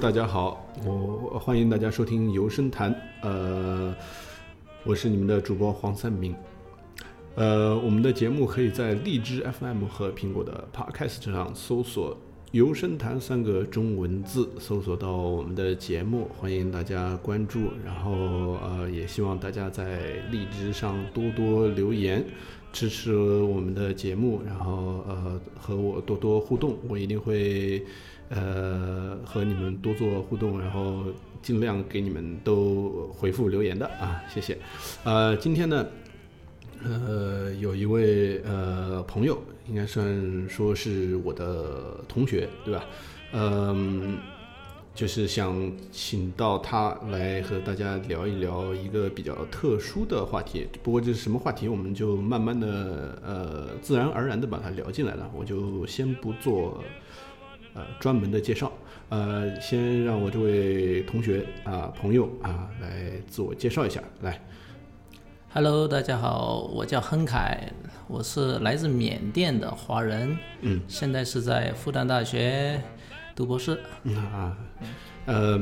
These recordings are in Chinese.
大家好，我欢迎大家收听游声谈，呃，我是你们的主播黄三明。呃，我们的节目可以在荔枝 FM 和苹果的 Podcast 上搜索“游声谈”三个中文字，搜索到我们的节目，欢迎大家关注。然后呃，也希望大家在荔枝上多多留言，支持我们的节目，然后呃和我多多互动，我一定会呃和你们多做互动，然后尽量给你们都回复留言的啊，谢谢。呃，今天呢。呃，有一位呃朋友，应该算说是我的同学，对吧？嗯，就是想请到他来和大家聊一聊一个比较特殊的话题。不过这是什么话题，我们就慢慢的呃自然而然的把它聊进来了。我就先不做呃专门的介绍，呃，先让我这位同学啊朋友啊来自我介绍一下，来。Hello，大家好，我叫亨凯，我是来自缅甸的华人，嗯，现在是在复旦大学读博士。嗯啊，呃，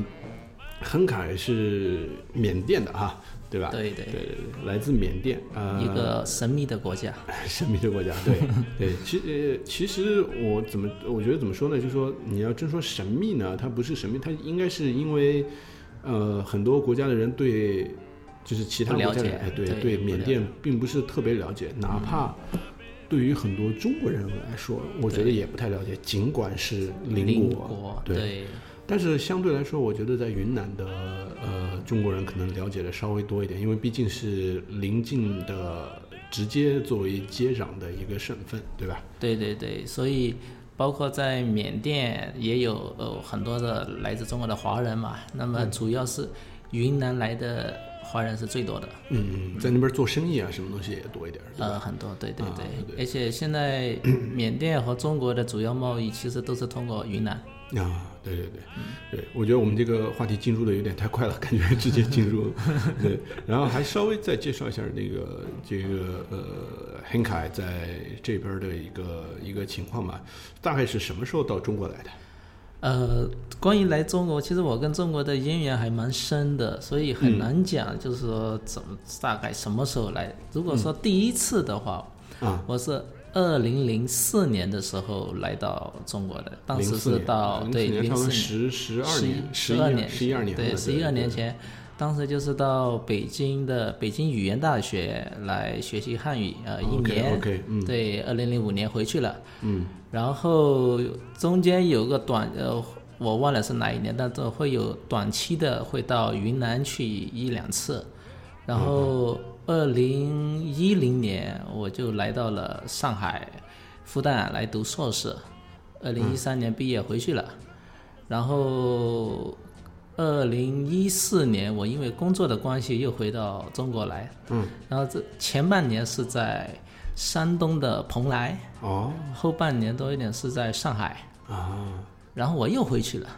亨凯是缅甸的哈，对吧？对对对对对，来自缅甸啊，一个神秘的国家。神秘的国家，对 对。其呃其实我怎么我觉得怎么说呢？就是说你要真说神秘呢，它不是神秘，它应该是因为呃很多国家的人对就是其他国家的人哎对对对缅甸并不是特别了解，哪怕。对于很多中国人来说，我觉得也不太了解，尽管是邻邻国，国，对对但是相对来说，我觉得在云南的呃中国人可能了解的稍微多一点，因为毕竟是邻近的，直接作为接壤的一个省份，对吧？对对对，所以包括在缅甸也有呃很多的来自中国的华人嘛，那么嗯主要是云南来的华人是最多的。嗯，在那边做生意啊，什么东西也多一点？呃，很多，对对啊对，对而且现在缅甸和中国的主要贸易其实都是通过云南。啊，对对对，对，我觉得我们这个话题进入的有点太快了，感觉直接进入，对，然后还稍微再介绍一下那个这个呃，henkai 凯在这边的一个一个情况吧，大概是什么时候到中国来的？呃，关于来中国，其实我跟中国的渊源还蛮深的，所以很难讲，就是说怎么大概什么时候来。如果说第一次的话，啊，我是二零零四年的时候来到中国的，当时是到对零四十十二十年，十二年，十一二年，对，十一二年前，当时就是到北京的北京语言大学来学习汉语，呃，一年 OK，嗯。对，二零零五年回去了，嗯。然后中间有个短呃，我忘了是哪一年，但是会有短期的会到云南去一两次，然后二零一零年我就来到了上海复旦来读硕士，二零一三年毕业回去了，然后二零一四年我因为工作的关系又回到中国来，嗯，然后这前半年是在山东的蓬莱。哦。后半年多一点是在上海，啊，然后我又回去了，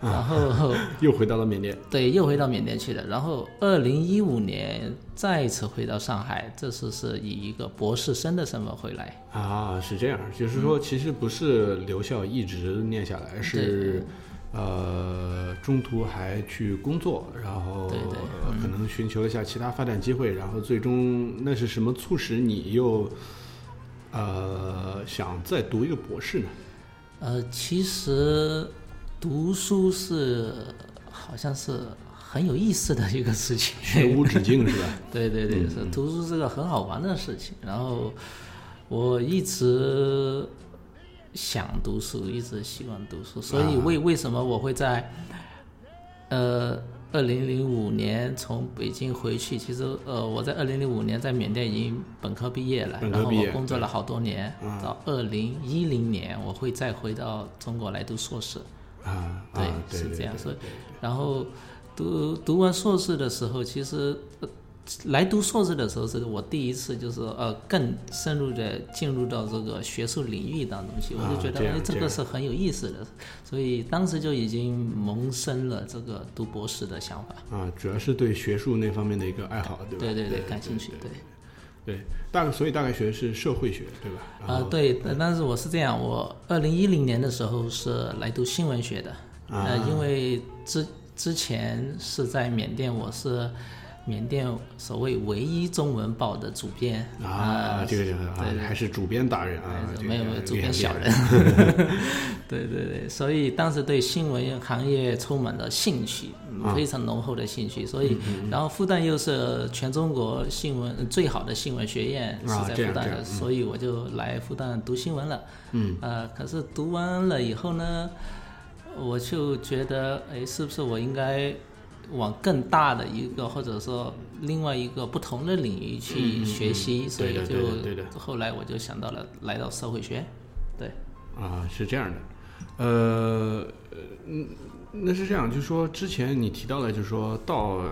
然后 又回到了缅甸，对又回到缅甸去了，然后二零一五年再一次回到上海，这次是以一个博士生的身份回来。啊，是这样，就是说，其实不是留校一直念下来，是呃中途还去工作，然后对对。呃可能寻求一下其他发展机会，然后最终那是什么促使你又呃想再读一个博士呢？呃，其实读书是好像是很有意思的一个事情，学无止境是吧？对对对，是读书是个很好玩的事情。然后我一直想读书，一直喜欢读书，所以为为什么我会在呃二零零五年从北京回去？其实呃我在二零零五年在缅甸已经本科毕业了，然后我工作了好多年，到二零一零年我会再回到中国来读硕士。啊，对，啊对是这样。对所以，然后读读完硕士的时候，其实、呃、来读硕士的时候，是我第一次就是呃更深入的进入到这个学术领域当中去，我就觉得啊哎这个是很有意思的，所以当时就已经萌生了这个读博士的想法。啊，主要是对学术那方面的一个爱好，对吧？对对对，感兴趣，对。对，大概所以大概学的是社会学，对吧？然啊、后对，但但是我是这样，我二零一零年的时候是来读新闻学的，呃，因为之之前是在缅甸，我是缅甸所谓唯一中文报的主编。啊，这个还是主编大人啊，没有没有主编小人，对对对，所以当时对新闻行业充满了兴趣，非常浓厚的兴趣，所以然后复旦又是全中国新闻最好的新闻学院是在复旦的，所以我就来复旦读新闻了，嗯，呃，可是读完了以后呢，我就觉得，哎，是不是我应该？往更大的一个，或者说另外一个不同的领域去学习，所以就后来我就想到了来到社会学，对，啊，是这样的，呃，嗯，那是这样，就是说之前你提到了，就是说到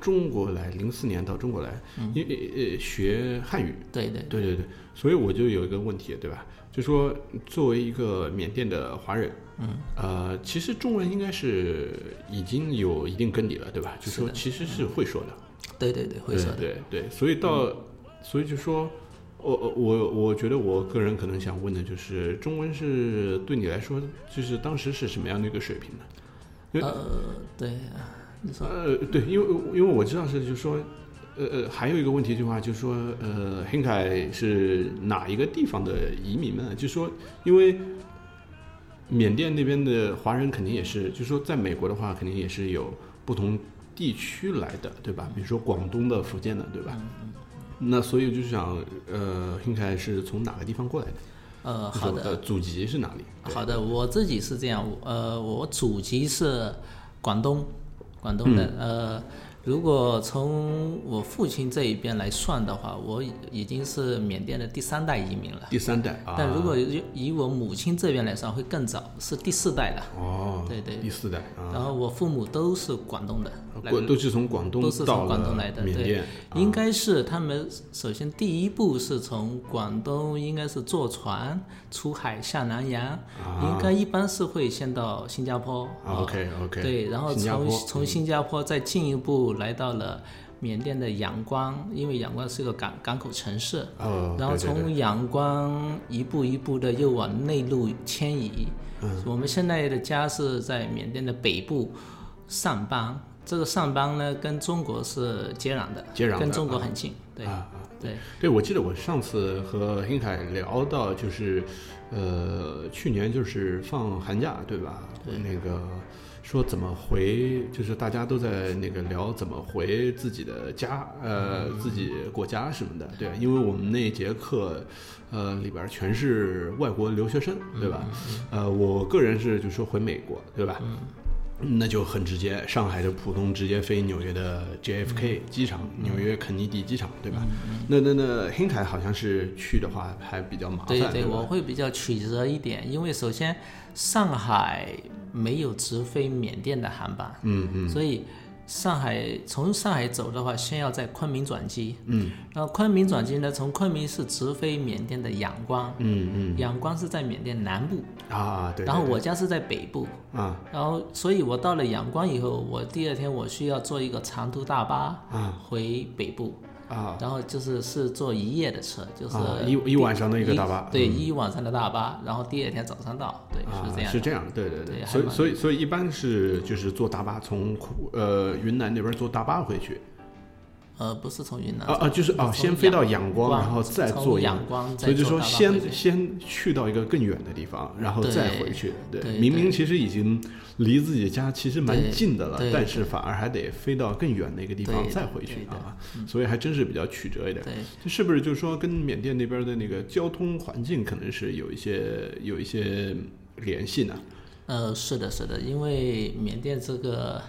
中国来，零四年到中国来，因为呃学汉语，对对对。对对，所以我就有一个问题，对吧？就说作为一个缅甸的华人。嗯，呃，其实中文应该是已经有一定根底了，对吧？就说其实是会说的，对对对，会说的，对对。所以到，所以就说，我我我觉得我个人可能想问的就是，中文是对你来说，就是当时是什么样的一个水平呢？呃，对，你说，呃，对，因为因为我知道是，就是说，呃呃，还有一个问题的话，就是说，呃，黑凯是哪一个地方的移民呢？就是说，因为。缅甸那边的华人肯定也是，就是说，在美国的话，肯定也是有不同地区来的，对吧？比如说广东的、福建的，对吧？那所以就是想，呃，应该是从哪个地方过来的？呃，好的，祖籍是哪里？好的，我自己是这样，呃，我祖籍是广东，广东的，呃。如果从我父亲这一边来算的话，我已经是缅甸的第三代移民了。第三代啊！但如果以我母亲这边来算，会更早，是第四代了。哦，对对，第四代。然后我父母都是广东的，都是从广东都是从广东来的。缅甸应该是他们首先第一步是从广东，应该是坐船出海下南洋，应该一般是会先到新加坡。OK OK。对，然后从从新加坡再进一步。来到了缅甸的仰光，因为仰光是个港港口城市，然后从仰光一步一步的又往内陆迁移。我们现在的家是在缅甸的北部上邦，这个上邦呢跟中国是接壤的，接壤跟中国很近。对啊对对，我记得我上次和英凯聊到，就是呃去年就是放寒假对吧？那个。说怎么回，就是大家都在那个聊怎么回自己的家，呃，自己国家什么的，对，因为我们那节课，呃，里边全是外国留学生，对吧？呃，我个人是就说回美国，对吧？那就很直接，上海的浦东直接飞纽约的 JFK 机场，纽约肯尼迪机场，对吧？那那那 i n 好像是去的话还比较麻烦，对对，我会比较曲折一点，因为首先上海没有直飞缅甸的航班，嗯嗯，所以。上海从上海走的话，先要在昆明转机。嗯，然后昆明转机呢，从昆明是直飞缅甸的仰光。嗯嗯，仰光是在缅甸南部。啊，对。然后我家是在北部。啊。然后，所以我到了仰光以后，我第二天我需要坐一个长途大巴。啊。回北部。啊，然后就是是坐一夜的车，就是一一晚上的一个大巴，对，一晚上的大巴，然后第二天早上到，对，是这样，是这样，对对对，所以所以所以一般是就是坐大巴从呃云南那边坐大巴回去。呃，不是从云南啊啊，就是啊，先飞到仰光，然后再坐仰光，所以就说先先去到一个更远的地方，然后再回去。对，明明其实已经离自己家其实蛮近的了，但是反而还得飞到更远的一个地方再回去啊，所以还真是比较曲折一点。这是不是就是说跟缅甸那边的那个交通环境可能是有一些有一些联系呢？呃，是的，是的，因为缅甸这个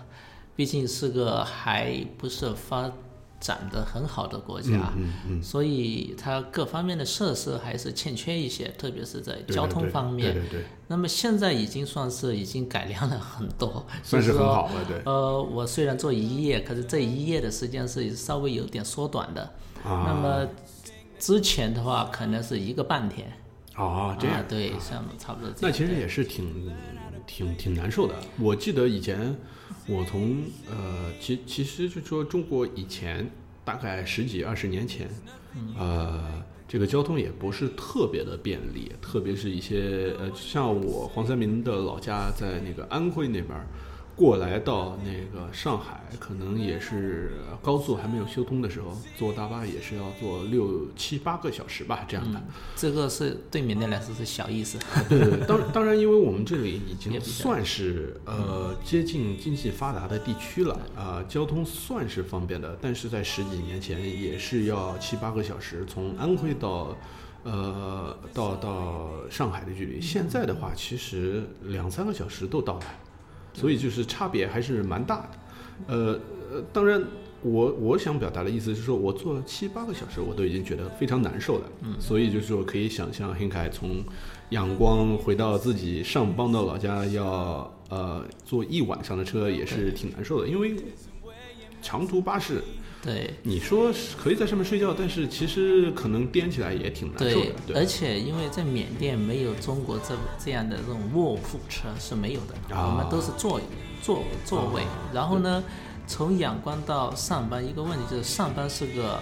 毕竟是个还不是发。长得很好的国家，所以它各方面的设施还是欠缺一些，特别是在交通方面。对对对。那么现在已经算是已经改良了很多，算是很好了。对。呃，我虽然做一夜，可是这一夜的时间是稍微有点缩短的。啊。那么之前的话，可能是一个半天。啊，这样。对，像差不多。那其实也是挺挺挺难受的。我记得以前。我从呃，其其实就说中国以前大概十几二十年前，呃，这个交通也不是特别的便利，特别是一些呃，像我黄三明的老家在那个安徽那边儿，过来到那个上海，可能也是高速还没有修通的时候，坐大巴也是要坐六七八个小时吧，这样的。这个是对缅甸来说是小意思。对当 当然，因为我们这里已经算是呃接近经济发达的地区了啊、交通算是方便的，但是在十几年前也是要七八个小时从安徽到。呃，到到上海的距离，现在的话，其实两三个小时都到了，所以就是差别还是蛮大的。呃呃，当然，我我想表达的意思是说，我坐七八个小时，我都已经觉得非常难受了。嗯，所以就是说，可以想象，黑凯从阳光回到自己上邦的老家要，呃坐一晚上的车也是挺难受的，因为长途巴士，对。你说是可以在上面睡觉，但是其实可能颠起来也挺难受对的，，对而且因为在缅甸没有中国这这样的这种卧铺车是没有的，啊。我们都是坐坐座位。啊然后呢，从仰光到上班，一个问题就是上班是个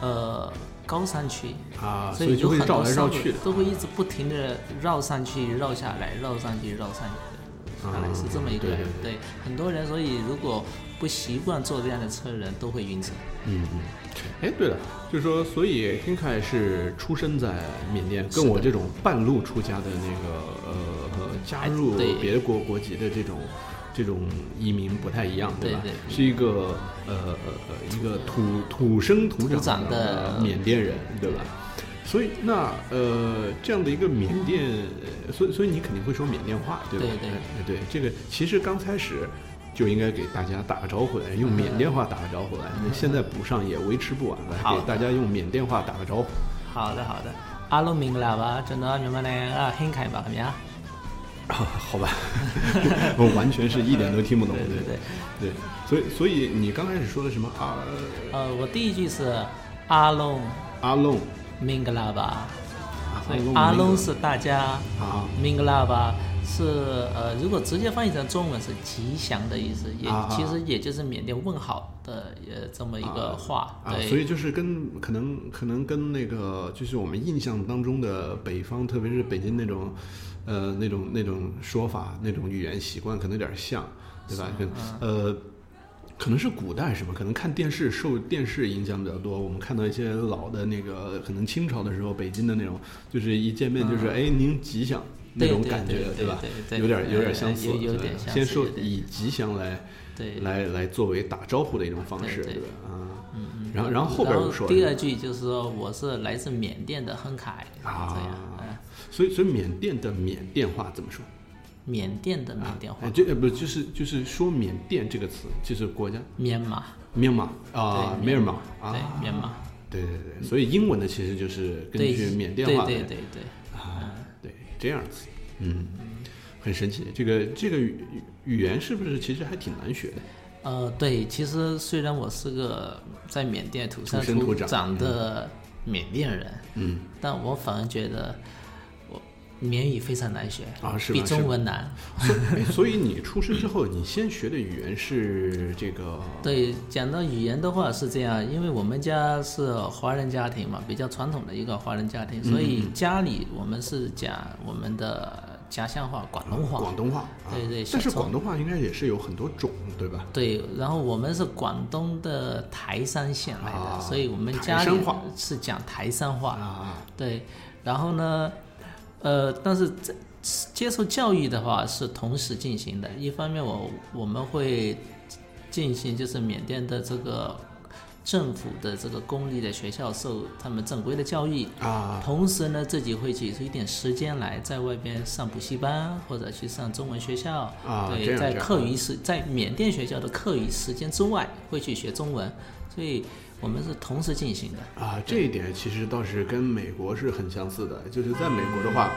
呃高山区，啊，所所以就会绕有很多商路来绕去的。都会一直不停的绕上去、绕下来、绕上去、绕上来是这么一个对很多人，所以如果不习惯坐这样的车的人都会晕车。嗯嗯，哎，对了，就是说，所以 h i n k a 是出生在缅甸，跟我这种半路出家的那个呃呃加入别国国籍的这种这种移民不太一样，吧？对对是一个呃呃呃一个土土生土土长长的缅甸人，对吧？所以那呃这样的一个缅甸，呃所以所以你肯定会说缅甸话，对吧？对对哎对，这个其实刚开始就应该给大家打个招呼来，用缅甸话打个招呼来。那现在补上也维持不完了，给大家用缅甸话打个招呼。好的好的，阿龙明啦吧，真的你们呢？啊，很开吧，怎么样？好吧，我完全是一点都听不懂。对对对，对，所以所以你刚开始说的什么？阿呃，我第一句是阿龙。阿龙。明格拉巴，所以阿龙是大家，啊。明格拉巴是呃，如果直接翻译成中文是吉祥的意思，也其实也就是缅甸问好的呃这么一个话，啊，对，所以就是跟可能可能跟那个就是我们印象当中的北方，特别是北京那种，呃那种那种说法、那种语言习惯可能有点像，对吧？跟呃。可能是古代是吧，可能看电视受电视影响比较多。我们看到一些老的那个，可能清朝的时候北京的那种，就是一见面就是哎您吉祥那种感觉对，对吧对？对有点有点呃相似，有点相先说似有点以吉祥来对来来作为打招呼的一种方式，对对吧？啊，嗯嗯然后然后后边又说第二句就是说我是来自缅甸的亨凯，啊这样，嗯所以所以缅甸的缅甸话怎么说？缅甸的缅甸话，哎，这呃不就是就是说缅甸这个词，就是国家缅马，缅马啊，对缅马啊，对，缅马，对对对，所以英文的其实就是根据缅甸对话来对对对。这样子，嗯，很神奇。这个这个语语言是不是其实还挺难学的？呃，对，其实虽然我是个在缅甸土生土长长的缅甸人，嗯，但我反而觉得我缅语非常难学比啊是比中文难。所 以哎所以你出生之后，你先学的语言是这个 对，讲到语言的话是这样，因为我们家是华人家庭嘛，比较传统的一个华人家庭，所嗯以家里我们是讲我们的家乡话广东话。广东话，啊对对但是广东话应该也是有很多种，对吧？对，然后我们是广东的台山县来的，啊所以我们家里是讲台山话。啊，对，然后呢，呃，但是这接受教育的话是同时进行的。一方面我我们会进行就是缅甸的这个政府的这个公立的学校受他们正规的教育，啊同时呢自己会挤出一点时间来在外边上补习班或者去上中文学校。啊对，在课余时在缅甸学校的课余时间之外会去学中文，所以我们是同时进行的。啊，这一点其实倒是跟美国是很相似的，就是在美国的话，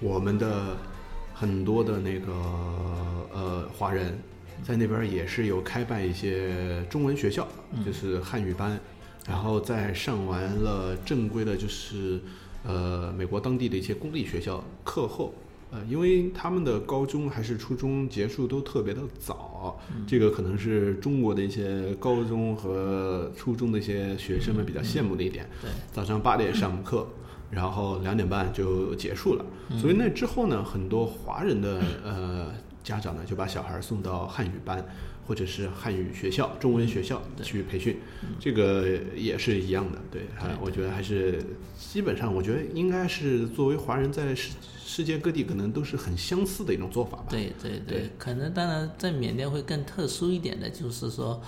我们的很多的那个呃华人在那边也是有开办一些中文学校，就是汉语班，然后在上完了正规的，就是呃美国当地的一些公立学校课后，呃，因为他们的高中还是初中结束都特别的早，嗯这个可能是中国的一些高中和初中的一些学生们比较羡慕的一点。对，早上八点上课，然后两点半就结束了。嗯所以那之后呢，很多华人的呃家长呢就把小孩送到汉语班或者是汉语学校、中文学校去培训，这个也是一样的。对，啊我觉得还是基本上，我觉得应该是作为华人在世世界各地可能都是很相似的一种做法吧。对对对对，可能当然在缅甸会更特殊一点的，就是说，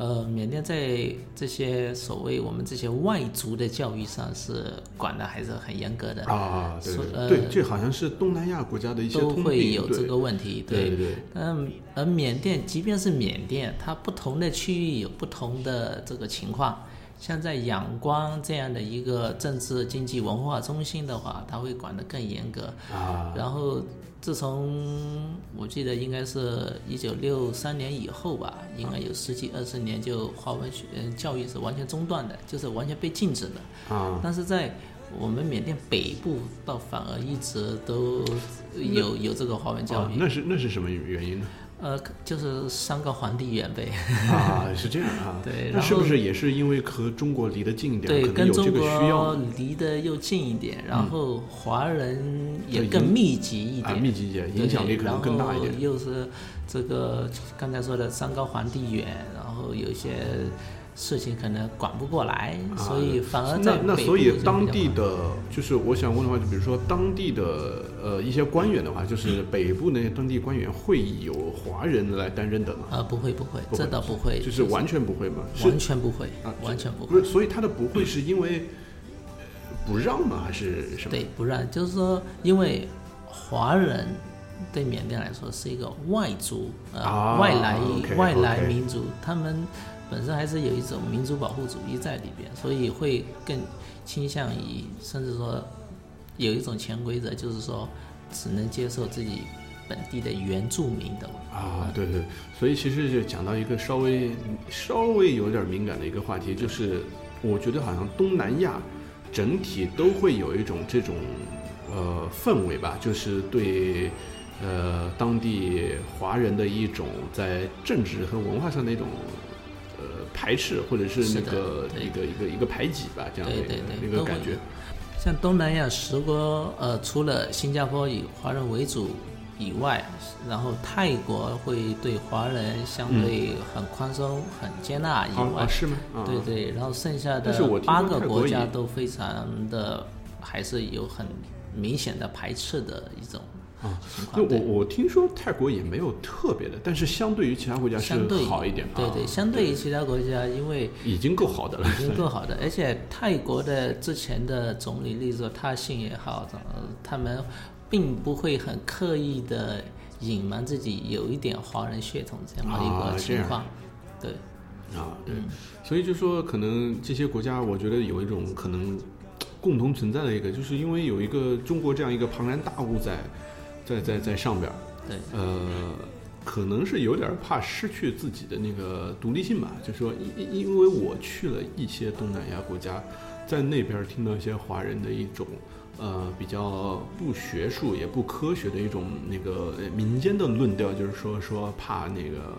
呃，缅甸在这些所谓我们这些外族的教育上是管的还是很严格的，啊，对所呃对对，这好像是东南亚国家的一些都会有这个问题。对对对嗯，而缅甸即便是缅甸，它不同的区域有不同的这个情况。像在仰光这样的一个政治、经济、文化中心的话，它会管得更严格。啊，然后自从我记得应该是一九六三年以后吧，应该有十几二十年就华文学呃教育是完全中断的，就是完全被禁止的。啊，但是在我们缅甸北部倒反而一直都有有这个华文教育，哦那是那是什么原因呢？呃，就是三个皇帝远呗。啊，是这样啊。对是不是也是因为和中国离得近一点，对，跟中有这个需要国？离得又近一点，然后华人也更密集一啊，点，密集一点，影响力可能更大一点。又是这个刚才说的山高皇帝远，然后有一些事情可能管不过来，所以反而在啊那那所以当地的就是我想问的话，就比如说当地的呃一些官员的话，就是北部那些当地官员会有华人来担任的吗？啊，不会不会，这倒不会，就是完全不会吗？完全不会啊，完全不会。不是，所以他的不会是因为呃不让吗？还是什么？对，不让，就是说，因为华人对缅甸来说是一个外族，呃，啊外来外来民族，他们本身还是有一种民族保护主义在里边，所以会更倾向于，甚至说有一种潜规则，就是说只能接受自己本地的原住民的。啊，对对，所以其实就讲到一个稍微稍微有点敏感的一个话题，就是我觉得好像东南亚整体都会有一种这种呃氛围吧，就是对呃当地华人的一种在政治和文化上的一种排斥，或者是那个一个一个一个排挤吧，这样的一个感觉。像东南亚十国，呃，除了新加坡以华人为主以外，然后泰国会对华人相对很宽松、很接纳以外，是吗？啊对对，然后剩下的八个国家都非常的，还是有很明显的排斥的一种啊情况。对那我我听说泰国也没有特别的，但是相对于其他国家是相对好一点。啊对对，相对于其他国家，因为已经够好的了。已经够好的，而且泰国的之前的总理，例如说他信也好，呃他们并不会很刻意的隐瞒自己有一点华人血统这样的一个情况。对，啊，对，嗯所以就说可能这些国家，我觉得有一种可能共同存在的一个，就是因为有一个中国这样一个庞然大物在，在在在上边儿，对，呃，可能是有点儿怕失去自己的那个独立性吧。就说因因因为我去了一些东南亚国家，在那边听到一些华人的一种。呃，比较不学术也不科学的一种那个呃民间的论调，就是说说怕那个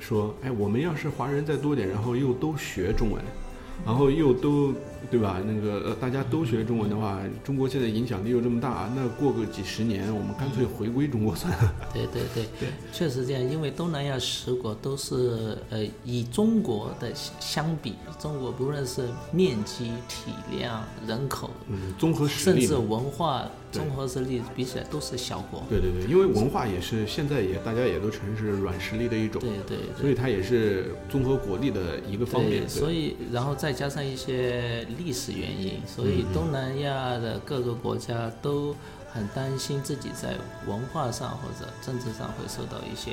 说，哎，我们要是华人再多点，然后又都学中文，然后又都对吧？那个呃，大家都学中文的话，中国现在影响力又这么大，那过个几十年，我们干脆回归中国算了。对对对，确实这样，因为东南亚十国都是呃以中国的相比，中国不论是面积、体量、人口，嗯，综合实力甚至。文化综合实力比起来都是小国。对对对，因为文化也是现在也大家也都承认是软实力的一种，对对对。所以它也是综合国力的一个方面。对，对所以然后再加上一些历史原因，所以嗯东南亚的各个国家都很担心自己在文化上或者政治上会受到一些，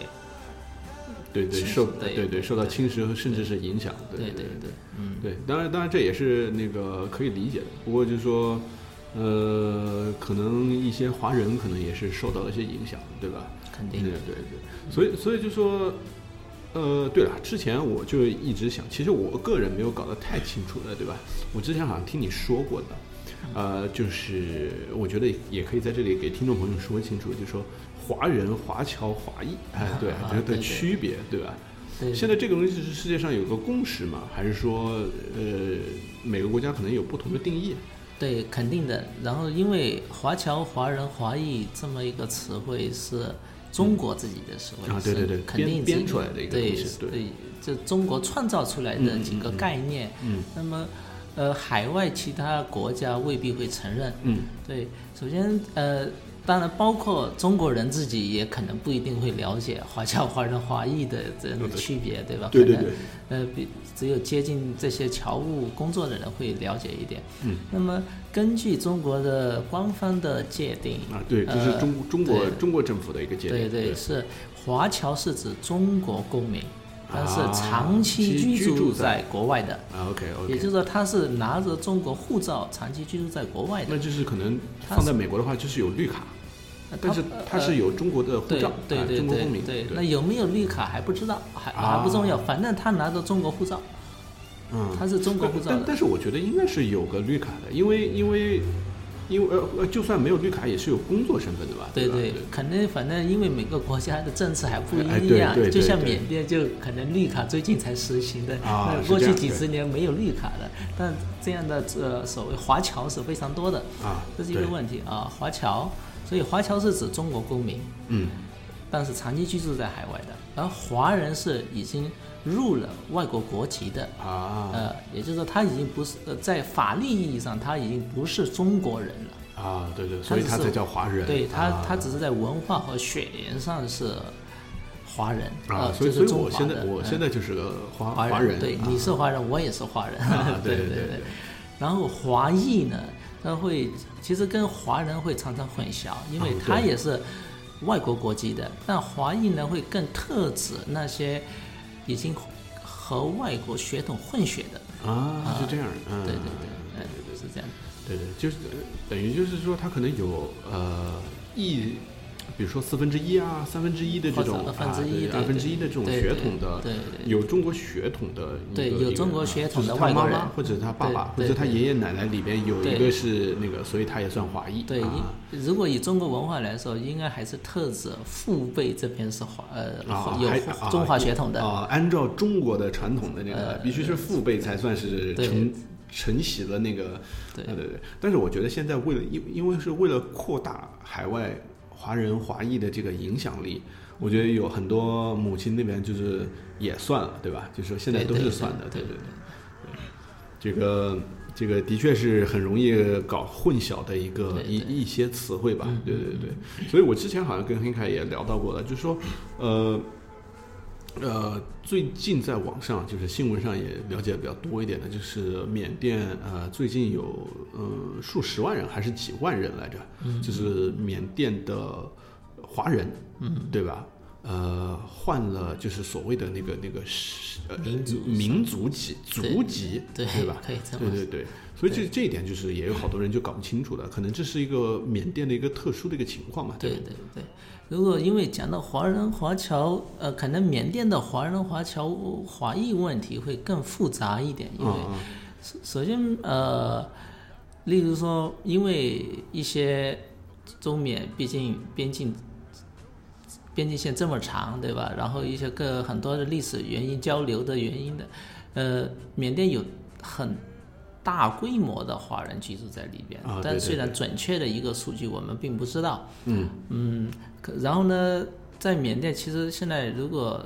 对对受对对对受到侵蚀和甚至是影响。对对对对，嗯，对，当然，当然这也是那个可以理解的。不过就是说，呃，可能一些华人可能也是受到了一些影响，对吧？肯定对对，所以所以就说，呃，对了，之前我就一直想，其实我个人没有搞得太清楚的，对吧？我之前好像听你说过的，呃，就是我觉得也可以在这里给听众朋友说清楚，就是说华人、华侨、华裔，哎，对这的啊对对区别，对吧？对现在这个东西是世界上有个共识嘛？还是说，呃，每个国家可能有不同的定义？对，肯定的。然后，因为华侨、华人、华裔这么一个词汇是中国自己的词汇，是啊对对对肯定编编出来的一个对东西对对，这中国创造出来的几个概念。嗯那么，呃，海外其他国家未必会承认。嗯。对，首先，呃，当然包括中国人自己也可能不一定会了解华侨、华人、华裔的这种区别，对吧？可能对。对对，呃，比只有接近这些侨务工作的人会了解一点。嗯，那么根据中国的官方的界定，啊，对，这是呃中中国中国政府的一个界定，对对，是华侨是指中国公民，但是啊长期居居住在国外的，啊，OK 也就是说他是拿着中国护照长期居住在国外的。那。就是可能放在美国的话，就是有绿卡，呃但是他是有中国的护照，啊对对对中国公民，对，那有没有绿卡还不知道，还还不重要，反正他拿着中国护照，嗯，他是中国护照。但但是我觉得应该是有个绿卡的，因为因为因为呃呃，就算没有绿卡，也是有工作身份的吧？对对，可能反正因为每个国家的政策还不哎一样，就像缅甸就可能绿卡最近才实行的，啊那过去几十年没有绿卡的，但这样的呃所谓华侨是非常多的，啊，这是一个问题啊。华侨，所以华侨是指中国公民，嗯但是长期居住在海外的，而华人是已经入了外国国籍的。啊。呃，也就是说，他已经不是呃，在法律意义上，他已经不是中国人了。啊，对对，所以他才叫华人，对他，啊。他只是在文化和血缘上是华人啊，呃，所以所以就是中华我现在我现在就是个华华华人，对，啊。你是华人，我也是华人，啊 对对对。然后华裔呢，他会其实跟华人会常常混淆，因为他也是外国国籍的，但华裔呢会更特指那些已经和外国血统混血的，啊，是这样，嗯，对对对，对，是这样。对对，就是呃等于就是说，他可能有呃一，比如说四分之一啊、三分之一的这种啊二分之一的这种血统的，有中国血统的对有中国啊血统的外国人妈妈或者他爸爸或者他爷爷奶奶里边有一个是那个，所以他也算华裔，对，啊。如果以中国文化来说，应该还是特指父辈这边是华呃、有中华血统的，啊，按照中国的传统的那个，呃必须是父辈才算是对。承承袭了那个，对。对对对。但是我觉得现在为了因因为是为了扩大海外华人华裔的这个影响力，我觉得有很多母亲那边就是也算了，对吧？就是说现在都对对对是算的，对对对。这个这个的确是很容易搞混淆的一个对对一一些词汇吧，对对对。所以我之前好像跟黑凯也聊到过了，就是说，呃。呃，最近在网上就是新闻上也了解比较多一点的，就是缅甸呃最近有呃数十万人还是几万人来着，就是缅甸的华人，嗯，对吧？呃，换了就是所谓的那个那个是呃民族民族籍族籍，对对吧？可以这么对对对，所以这这一点就是也有好多人就搞不清楚了，可能这是一个缅甸的一个特殊的一个情况嘛，对吧？对对。如果因为讲到华人华侨，呃，可能缅甸的华人华侨华裔问题会更复杂一点，因为首先呃，例如说，因为一些中缅毕竟边境边境线这么长，对吧？然后一些个很多的历史原因、交流的原因的，呃，缅甸有很大规模的华人居住在里边，但虽然准确的一个数据我们并不知道，嗯嗯，可然后呢，在缅甸其实现在如果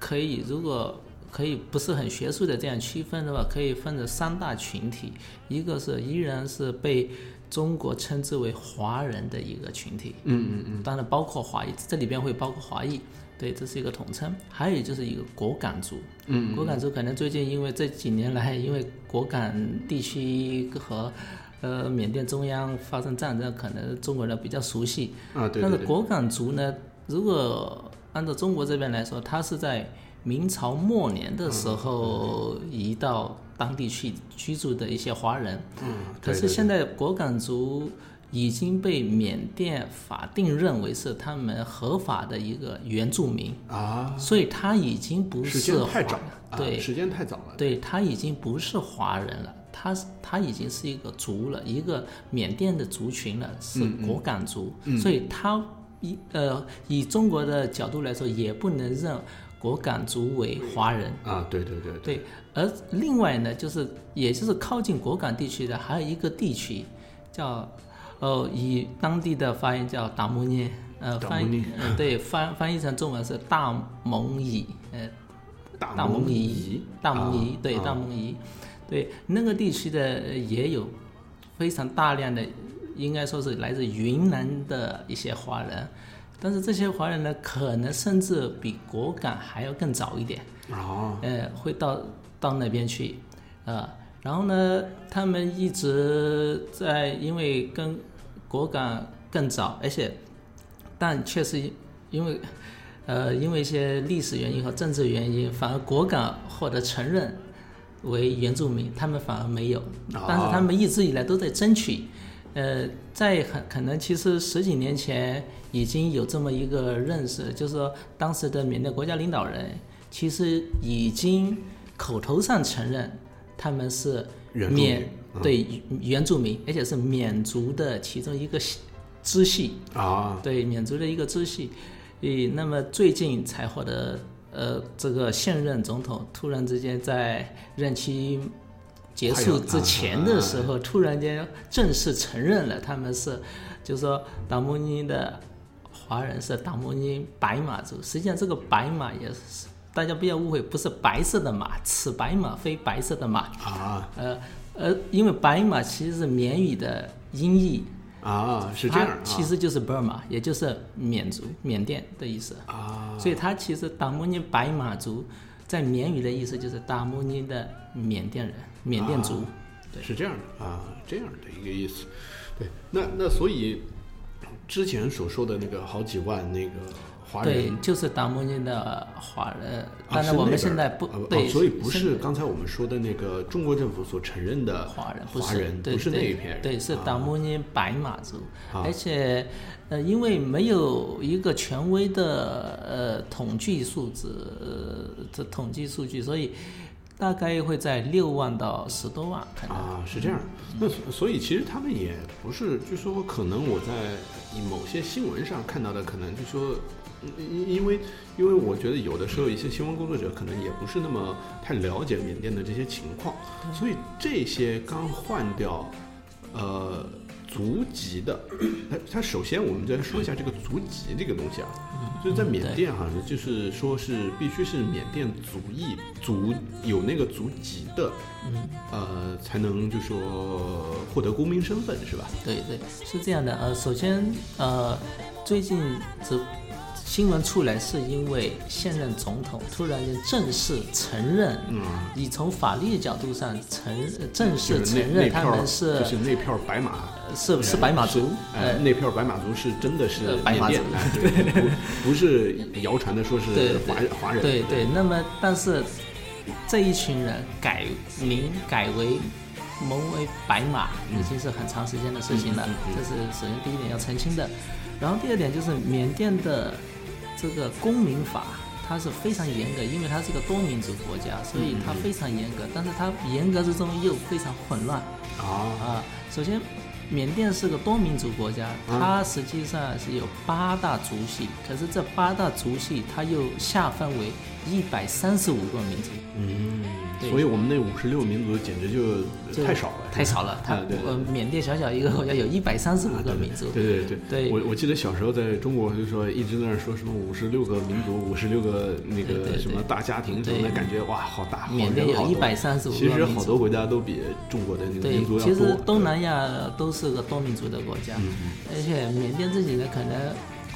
可以，如果可以不是很学术的这样区分的话，可以分成三大群体，一个是依然是被中国称之为华人的一个群体，嗯嗯嗯，当然包括华裔，这里边会包括华裔，对，这是一个统称。还有就是一个果敢族，嗯，果敢族可能最近因为这几年来，因为果敢地区和呃缅甸中央发生战争，可能中国人比较熟悉。啊对对对，但是果敢族呢，如果按照中国这边来说，它是在明朝末年的时候移到当地去居住的一些华人。嗯，可是现在果敢族已经被缅甸法定认为是他们合法的一个原住民，啊，所以他已经不是华间太早对。时间太早了，对，他已经不是华人了，它是它已经是一个族了，一个缅甸的族群了，是果敢族，所以他以呃以中国的角度来说，也不能认果敢族为华人。啊，对对对对，而另外呢，就是也就是靠近果敢地区的还有一个地区，叫哦以当地的发音叫达摩涅，呃翻译呃对翻翻译成中文是大蒙乙，呃大蒙彝，大蒙彝对大蒙彝，对那个地区的也有非常大量的，应该说是来自云南的一些华人。但是这些华人呢，可能甚至比果敢还要更早一点，哦，呃，会到到那边去，呃，然后呢，他们一直在，因为跟果敢更早，而且，但确实因为，呃，因为一些历史原因和政治原因，反而果敢获得承认为原住民，他们反而没有，但是他们一直以来都在争取。呃，在很可能，其实十几年前已经有这么一个认识，就是说当时的缅甸国家领导人其实已经口头上承认他们是缅对原住民，而且是缅族的其中一个支系啊，对缅族的一个支系。诶，那么最近才获得呃这个现任总统突然之间在任期。结束之前的时候，突然间正式承认了他们是，就是说达摩尼的华人是达摩尼白马族。实际上这个白马也是，大家不要误会，不是白色的马，此白马非白色的马啊。呃呃，因为白马其实是缅语的音译啊，是这样，其实就是 Burma，也就是缅族、缅甸的意思啊。所以它其实达摩尼白马族在缅语的意思就是达摩尼的缅甸人。缅甸族，对，是这样的啊，这样的一个意思。对，那那所以之前所说的那个好几万那个华人，对，就是达摩尼的华人。但是我们现在不对，所以不是刚才我们说的那个中国政府所承认的华人，华人不是那一片人，对，是达摩尼白马族。而且呃，因为没有一个权威的呃统计数字，呃，这统计数据，所以。大概会在六万到十多万，可能啊，是这样。那所以其实他们也不是，就说可能我在某些新闻上看到的，可能就说，因因为因为我觉得有的时候一些新闻工作者可能也不是那么太了解缅甸的这些情况，所以这些刚换掉，呃。族籍的，它它首先我们再说一下这个族籍这个东西啊，就是在缅甸好像就是说是必须是缅甸族裔族有那个族籍的，嗯，呃，才能就说获得公民身份是吧？对对，是这样的。呃，首先呃，最近这。新闻出来是因为现任总统突然间正式承认，嗯，你从法律角度上承正式承认他们是就是那票白马，是是白马族，呃，那票白马族是真的是白马族，对，不不是谣传的说是华华人，对对。那么但是这一群人改名改为蒙为白马，已经是很长时间的事情了，这是首先第一点要澄清的。然后第二点就是缅甸的。这个公民法它是非常严格，因为它是个多民族国家，所以它非常严格。但是它严格之中又非常混乱。啊啊，首先，缅甸是个多民族国家，它实际上是有八大族系，可是这八大族系它又下分为一百三十五个民族。嗯。所以我们那五十六民族简直就太少了，太少了。它呃，缅甸小小一个国家有一百三十五个民族。对对对对。我我记得小时候在中国就说一直在那说什么五十六个民族，五十六个那个什么大家庭什么的，感觉哇好大。缅甸有一百三十五个其实好多国家都比中国的那个民族要多。其实东南亚都是个多民族的国家，而且缅甸自己呢可能。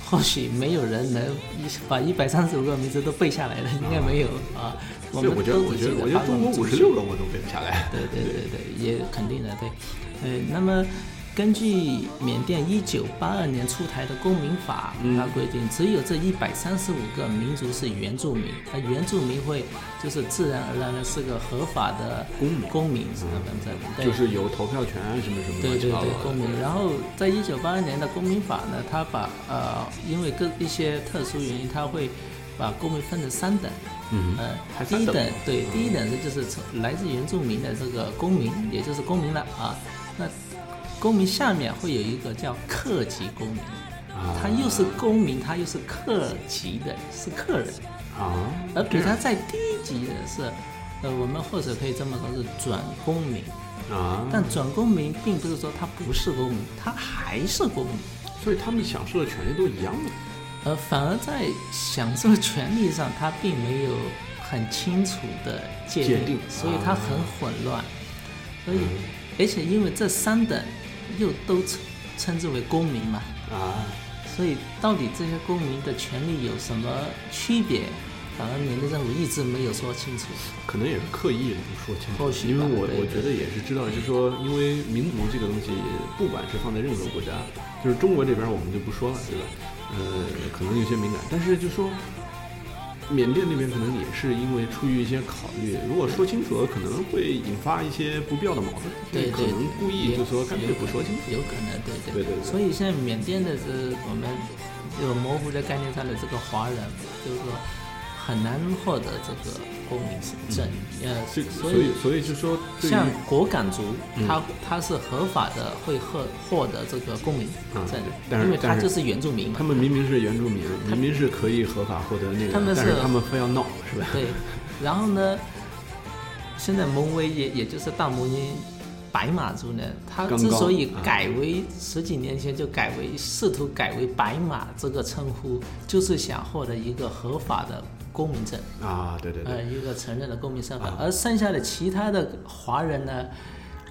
或许没有人能一把一百三十五个民族都背下来的，应该没有啊。我们我觉得我觉得我觉得中国五十六个我都背不下来。对对对对，也肯定的对。呃，那么。根据缅甸一九八二年出台的公民法，它规定只有这一百三十五个民族是原住民，它原住民会就是自然而然的是个合法的公民，公民是吧？就是有投票权什么什么对对对，公民。然后在一九八二年的公民法呢，它把呃，因为各一些特殊原因，它会把公民分成三等，嗯，第一等对，第一等是就是从来自原住民的这个公民，也就是公民了啊。那公民下面会有一个叫客籍公民，啊他又是公民，他又是客籍的，是客人。啊，而比他在低级的是，呃，我们或者可以这么说是转公民。啊，但转公民并不是说他不是公民，他还是公民。所以他们享受的权利都一样的。呃，反而在享受权利上，他并没有很清楚的界界定所以他啊很混乱。所以，嗯而且因为这三等又都称称之为公民嘛，啊，所以到底这些公民的权利有什么区别？反而缅甸政府一直没有说清楚。可能也是刻意的不说清楚，因为我我觉得也是知道，就是说，因为民族这个东西，不管是放在任何国家，就是中国这边我们就不说了，对吧？呃，可能有些敏感，但是就说缅甸那边可能也是因为出于一些考虑，如果说清楚了，可能会引发一些不必要的矛盾，对对可能故意也就说干脆不说清楚。有可能，对对对所以现在缅甸的这我们就模糊的概念上的这个华人，就是说很难获得这个公民证。呃，这所所以所以就说像果敢族，嗯他他是合法的会获获得这个公民啊证，但是因为他就是原住民嘛他。们明明是原住民，明明是可以合法获得那个，他们是但是他们非要闹，是吧？对，然后呢，现在蒙威也也就是大蒙音白马族呢，他之所以啊改为十几年前就改为试图改为白马这个称呼，就是想获得一个合法的公民证，啊，对对对。呃，一个承认的公民身份，啊。而剩下的其他的华人呢，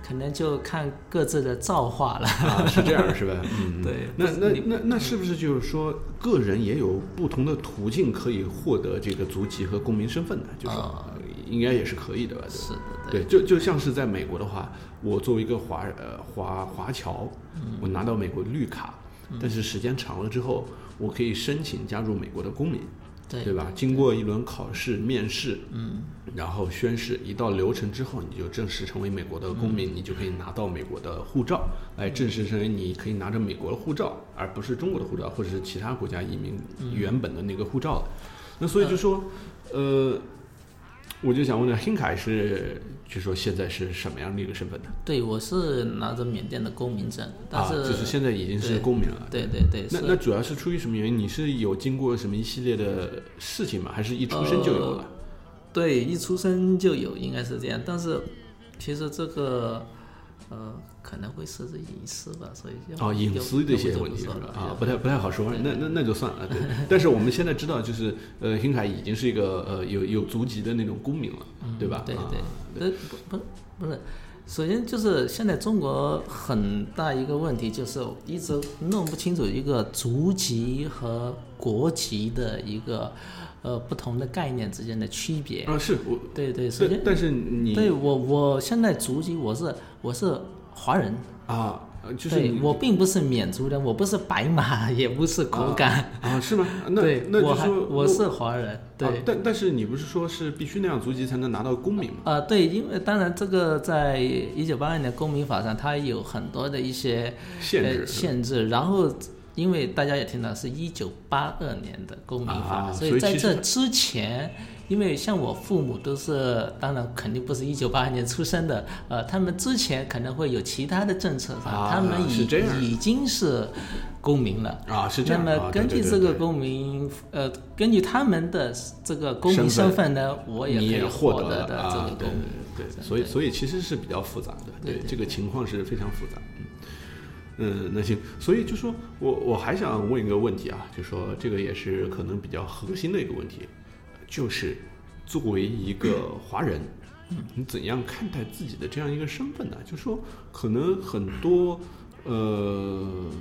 可能就看各自的造化了。啊，是这样是吧？嗯，嗯。对。那那那那是不是就是说，个人也有不同的途径可以获得这个族籍和公民身份呢？就是、应该也是可以的吧？对。是的，对，就就像是在美国的话，我作为一个华呃华华侨，嗯。我拿到美国绿卡，但是时间长了之后，我可以申请加入美国的公民，对对吧？经过一轮考试、面试，嗯，然后宣誓，一到流程之后，你就正式成为美国的公民，你就可以拿到美国的护照，来正式成为你可以拿着美国的护照，而不是中国的护照或者是其他国家移民原本的那个护照嗯。那所以就说，呃，我就想问呢，辛凯是，就说现在是什么样的一个身份呢？对，我是拿着缅甸的公民证，但啊，是、就是现在已经是公民了。对对对，是那那主要是出于什么原因？你是有经过什么一系列的事情吗？还是一出生就有了？对，一出生就有，应该是这样。但是其实这个呃可能会涉及隐私吧，所以就哦，隐私的一些问题是吧？啊，不太不太好说，那那那就算了。对，但是我们现在知道，就是呃，辛凯已经是一个呃有有足籍的那种公民了，对吧？对对对，呃不不不是，首先就是现在中国很大一个问题就是一直弄不清楚一个族籍和国籍的一个呃不同的概念之间的区别。啊，是我，对对，首先但但是你对我我现在族籍我是我是华人。啊，呃就是我并不是缅族人，我不是白马，也不是口感。啊，是吗？那对，我还那就说我是华人。对，啊但但是你不是说是必须那样族籍才能拿到公民吗？啊、对，因为当然这个在一九八二年公民法上，它有很多的一些呃限制限制，然后。因为大家也听到是一九八二年的公民法，啊所以在这之前，因为像我父母都是，当然肯定不是一九八二年出生的，呃，他们之前可能会有其他的政策上，啊他们已已经是公民了。啊，是这样。那么啊根据这个公民，呃，根据他们的这个公民身份呢，我也可以获获得的这个公民。对对，所以所以其实是比较复杂的，对对这个情况是非常复杂。嗯嗯，那行，所以就说我我还想问一个问题啊，就说这个也是可能比较核心的一个问题，就是作为一个华人，你怎样看待自己的这样一个身份呢？就说可能很多呃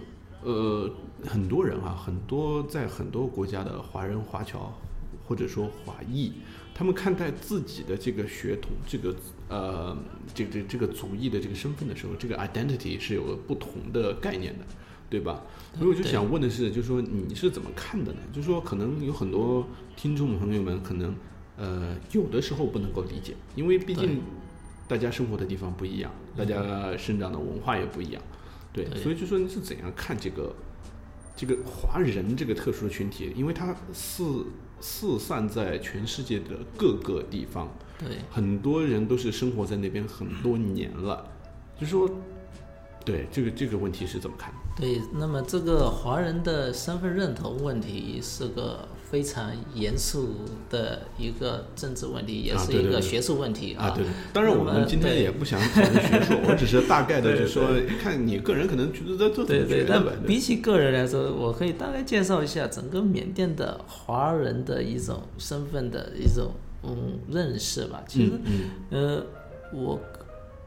呃很多人啊，很多在很多国家的华人华侨或者说华裔，他们看待自己的这个血统、这个呃这个这个这个族裔的这个身份的时候，这个 identity 是有不同的概念的，对吧？所以我就想问的是，就是说你是怎么看的呢？就是说可能有很多听众朋友们可能呃有的时候不能够理解，因为毕竟大家生活的地方不一样，大家生长的文化也不一样，对，对所以就说你是怎样看这个这个华人这个特殊的群体？因为他似四散在全世界的各个地方，对。很多人都是生活在那边很多年了，就说，对这个这个问题是怎么看？对，那么这个华人的身份认同问题是个非常严肃的一个政治问题，也是一个学术问题啊，对，当然我们今天也不想讨论学术，我只是大概的 就说，看你个人可能觉得在做怎对对，但么觉得吧？比起个人来说，我可以大概介绍一下整个缅甸的华人的一种身份的一种嗯认识吧。其实，嗯呃，我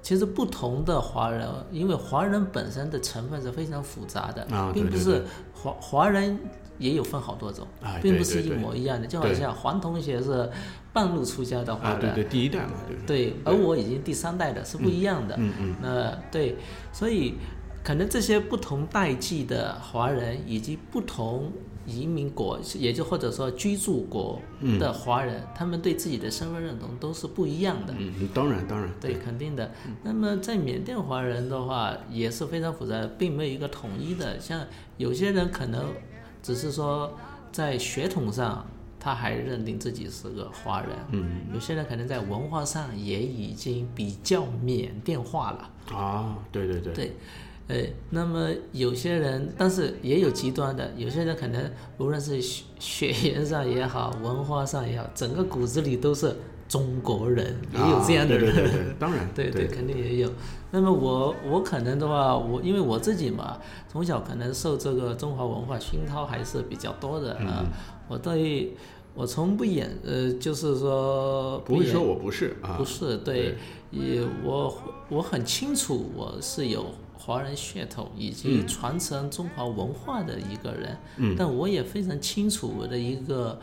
其实不同的华人，因为华人本身的成分是非常复杂的，并不是华华人也有分好多种，啊并不是一模一样的。就好像黄同学是半路出家的华啊，人，对对，第一代嘛，就是对，而我已经第三代的是不一样的。嗯嗯那对，所以可能这些不同代际的华人以及不同移民国，也就或者说居住国的华人，他们对自己的身份认同都是不一样的。嗯嗯，当然当然，对，肯定的。那么在缅甸华人的话也是非常复杂的，并没有一个统一的。像有些人可能只是说在血统上他还认定自己是个华人，嗯有些人可能在文化上也已经比较缅甸化了。啊，对对对，对，呃，那么有些人，但是也有极端的，有些人可能无论是血血缘上也好，文化上也好，整个骨子里都是中国人，也有这样的人。对对对，当然，对对，肯定也有。那么我我可能的话，我因为我自己嘛，从小可能受这个中华文化熏陶还是比较多的嗯啊。我对我从不演呃，就是说不会说我不是啊，不是对，也我我很清楚我是有华人血统以及传承中华文化的一个人，嗯。但我也非常清楚我的一个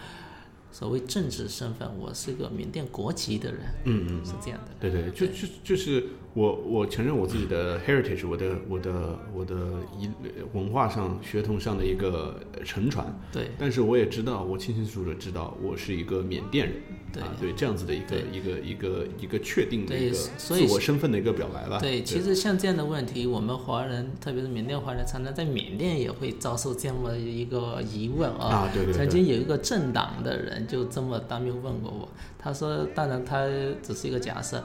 所谓政治身份，我是个缅甸国籍的人，嗯嗯，是这样的。对对，就就就是我我承认我自己的 heritage，我的我的我的一文化上血统上的一个沉船，对但是我也知道，我清清楚楚的知道我是一个缅甸人，对啊，对这样子的一个一个一个一个确定的对一个所以自我身份的一个表白吧。对，其实像这样的问题，我们华人，特别是缅甸华人，常常在缅甸也会遭受这样的一个疑问啊。啊，对对对，曾经有一个政党的人就这么当面问过我，他说：“当然，他只是一个假设，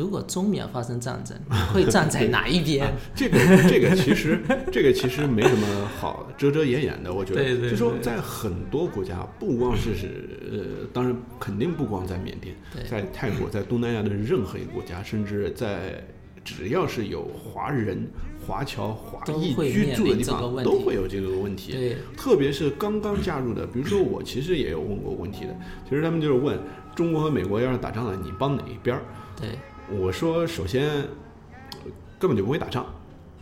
如果中缅发生战争，你 会站在哪一边？”这个这个其实这个其实没什么好遮遮掩掩的，我觉得，对对就说在很多国家，不光是是呃，当然肯定不光在缅甸，在泰国，在东南亚的任何一个国家，甚至在只要是有华人、华侨、华裔居住的地方，都会有这个问题。对特别是刚刚加入的，比如说我其实也有问过问题的，其实他们就是问中国和美国要是打仗了，你帮哪一边儿？对我说首先呃根本就不会打仗。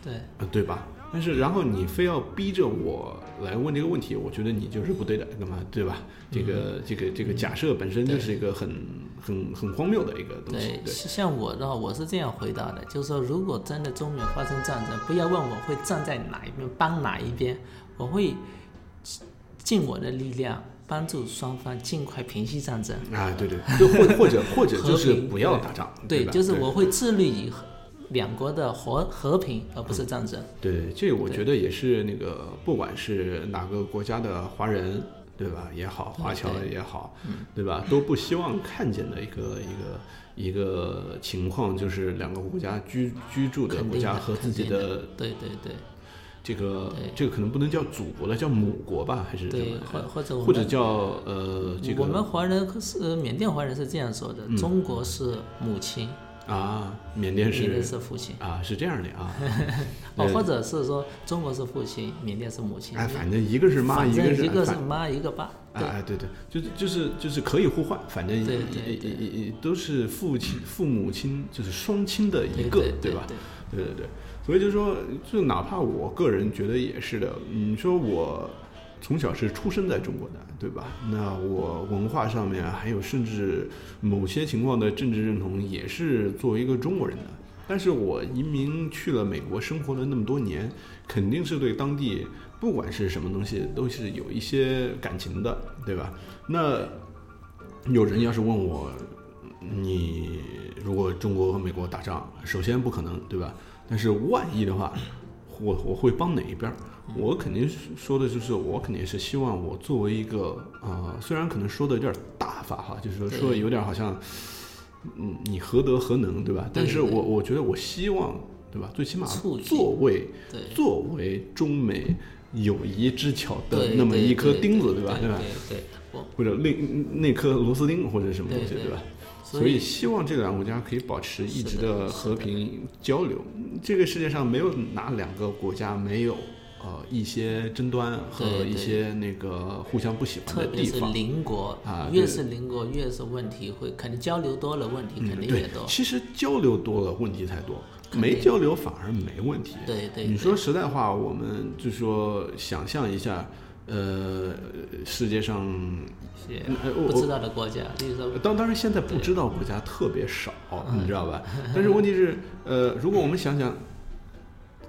对啊，对吧？但是然后你非要逼着我来问这个问题，我觉得你就是不对的，那么？对吧？这个、这个这个假设本身就是一个很很很荒谬的一个东西。对，对，像我的话，我是这样回答的，就是说，如果真的中美发生战争，不要问我会站在哪一边，帮哪一边，我会尽我的力量帮助双方尽快平息战争。啊，对对，就或或者或者就是不要打仗，对，吧？就是我会致力于两国的和和平，而不是战争。对，这个我觉得也是那个，不管是哪个国家的华人，对吧，也好，华侨也好，嗯。对吧，都不希望看见的一个一个一个情况，就是两个国家居居住的国家和自己的对对对这个这个可能不能叫祖国了，叫母国吧，还是什对么，或或者或者叫呃这个我们华人是呃缅甸华人是这样说的：嗯中国是母亲，啊，缅甸是缅甸是是父亲。啊是这样的啊，哦，或者是说中国是父亲，缅甸是母亲。哎，反正一个是妈，一个是一个是妈，一个爸。哎哎，对对，就是就是就是可以互换，反正对也对对也也也都是父亲父母亲，就是双亲的一个，对对吧？对对对对，所以就说，就哪怕我个人觉得也是的，你说我从小是出生在中国的，对吧？那我文化上面还有甚至某些情况的政治认同也是作为一个中国人的。但是我移民去了美国生活了那么多年，肯定是对当地不管是什么东西都是有一些感情的，对吧？那有人要是问我，你如果中国和美国打仗，首先不可能，对吧？但是万一的话，我我会帮哪一边儿？我肯定是说的就是我肯定是希望我作为一个呃，虽然可能说的有点大法哈，就是说说的有点好像，嗯，你何德何能对吧？但是我我觉得我希望对吧？最起码作为对作为中美友谊之桥的那么一颗钉子对吧？对吧对，或者那那颗螺丝钉或者什么东西对对吧？所所以希望这两个国家可以保持一直的的和平交流。这个世界上没有哪两个国家没有呃一些争端和一些那个互相不喜欢特别是的地方。邻国啊越是邻国越是问题会肯定交流多了，问题肯定也多，。其实交流多了问题才多，没交流反而没问题。对对，对你说实在话，我们就说想象一下，呃，世界上些呃我不知道的国家，当当然，现在不知道国家特别少，你知道吧？但是问题是，呃，如果我们想想，